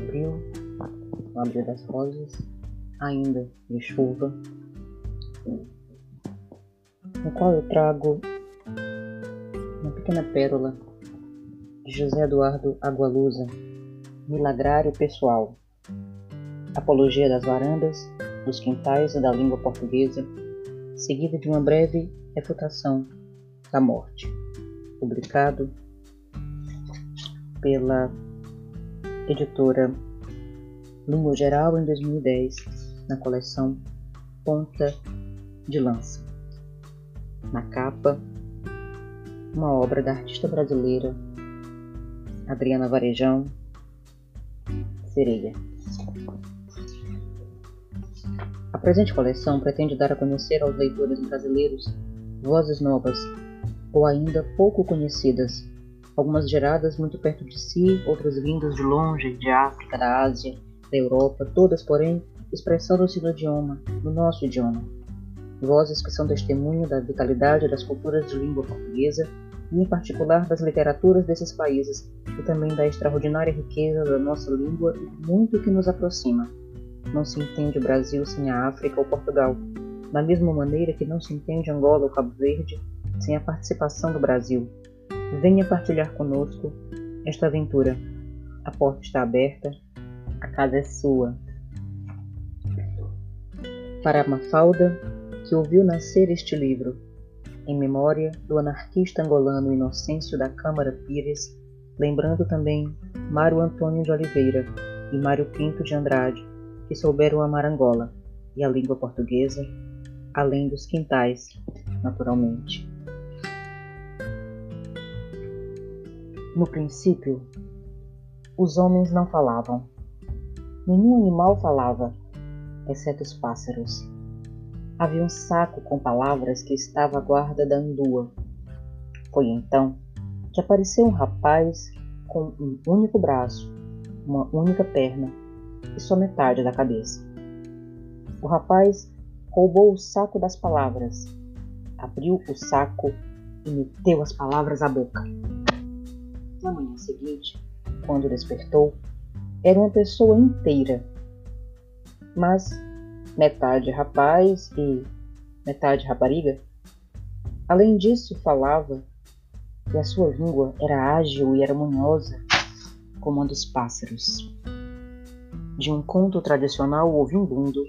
no abrir das rosas, ainda de chuva, no qual eu trago uma pequena pérola de José Eduardo Agualusa, Milagrário Pessoal, Apologia das Varandas, dos Quintais e da Língua Portuguesa, seguida de uma breve refutação da morte, publicado pela editora Língua Geral em 2010, na coleção Ponta de Lança. Na capa, uma obra da artista brasileira Adriana Varejão Sereia. A presente coleção pretende dar a conhecer aos leitores brasileiros vozes novas ou ainda pouco conhecidas, algumas geradas muito perto de si, outras vindas de longe, de África, da Ásia, da Europa, todas, porém, expressando-se no idioma, no nosso idioma. Vozes que são testemunho da vitalidade das culturas de língua portuguesa e, em particular, das literaturas desses países e também da extraordinária riqueza da nossa língua e muito que nos aproxima. Não se entende o Brasil sem a África ou Portugal, da mesma maneira que não se entende Angola ou Cabo Verde sem a participação do Brasil. Venha partilhar conosco esta aventura. A porta está aberta, a casa é sua. Para Mafalda, que ouviu nascer este livro, em memória do anarquista angolano Inocêncio da Câmara Pires, lembrando também Mário Antônio de Oliveira e Mário Pinto de Andrade, que souberam amar Angola e a língua portuguesa, além dos quintais, naturalmente. No princípio, os homens não falavam. Nenhum animal falava, exceto os pássaros. Havia um saco com palavras que estava à guarda da andua. Foi então que apareceu um rapaz com um único braço, uma única perna e só metade da cabeça. O rapaz roubou o saco das palavras, abriu o saco e meteu as palavras à boca. Manhã seguinte, quando despertou, era uma pessoa inteira, mas metade rapaz e metade rapariga. Além disso, falava e a sua língua era ágil e harmoniosa como a dos pássaros. De um conto tradicional ouvindo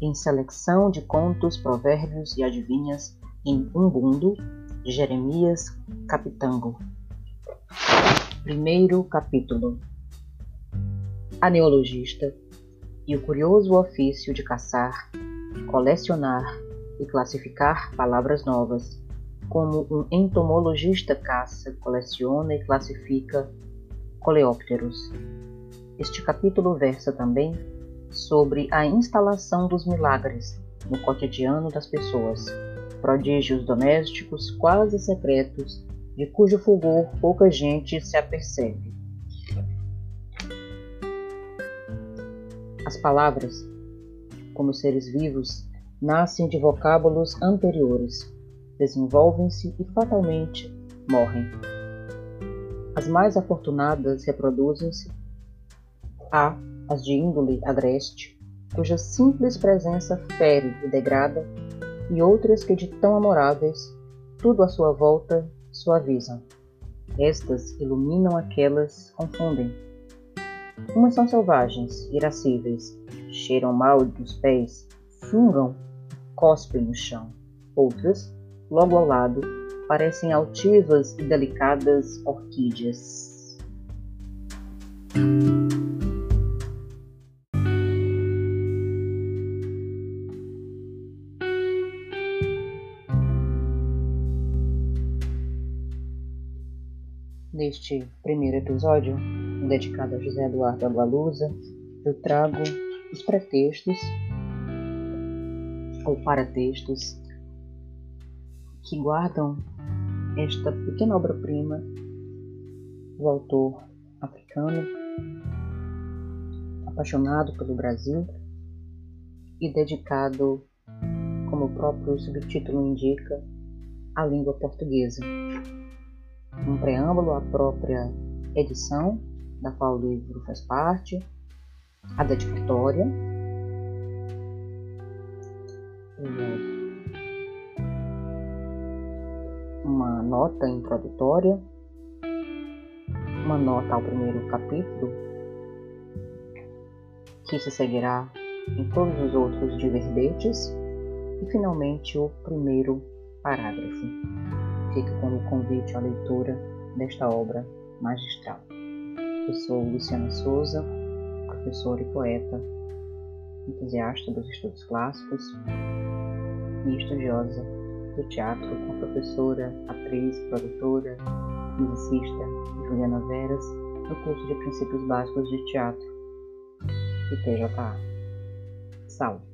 em seleção de contos, provérbios e adivinhas em Umbundo, de Jeremias Capitango. Primeiro capítulo A neologista e o curioso ofício de caçar, colecionar e classificar palavras novas, como um entomologista caça, coleciona e classifica coleópteros. Este capítulo versa também sobre a instalação dos milagres no cotidiano das pessoas, prodígios domésticos quase secretos, de cujo fulgor pouca gente se apercebe. As palavras, como seres vivos, nascem de vocábulos anteriores, desenvolvem-se e fatalmente morrem. As mais afortunadas reproduzem-se, há as de índole agreste, cuja simples presença fere e degrada, e outras que de tão amoráveis, tudo à sua volta suavizam. Estas iluminam aquelas, confundem. Umas são selvagens, irascíveis, cheiram mal dos pés, fungam, cospem no chão. Outras, logo ao lado, parecem altivas e delicadas orquídeas. Neste primeiro episódio, dedicado a José Eduardo Agualusa, eu trago os pretextos ou paratextos que guardam esta pequena obra-prima do autor africano, apaixonado pelo Brasil e dedicado, como o próprio subtítulo indica, à língua portuguesa um preâmbulo à própria edição, da qual o livro faz parte, a dedicatória, é, uma nota introdutória, uma nota ao primeiro capítulo, que se seguirá em todos os outros de verbetes, e finalmente o primeiro parágrafo. Fica como convite à leitura desta obra magistral. Eu sou Luciana Souza, professora e poeta, entusiasta dos estudos clássicos e estudiosa do teatro com a professora, atriz, produtora, musicista Juliana Veras, no curso de Princípios Básicos de Teatro, IPJA. Salve!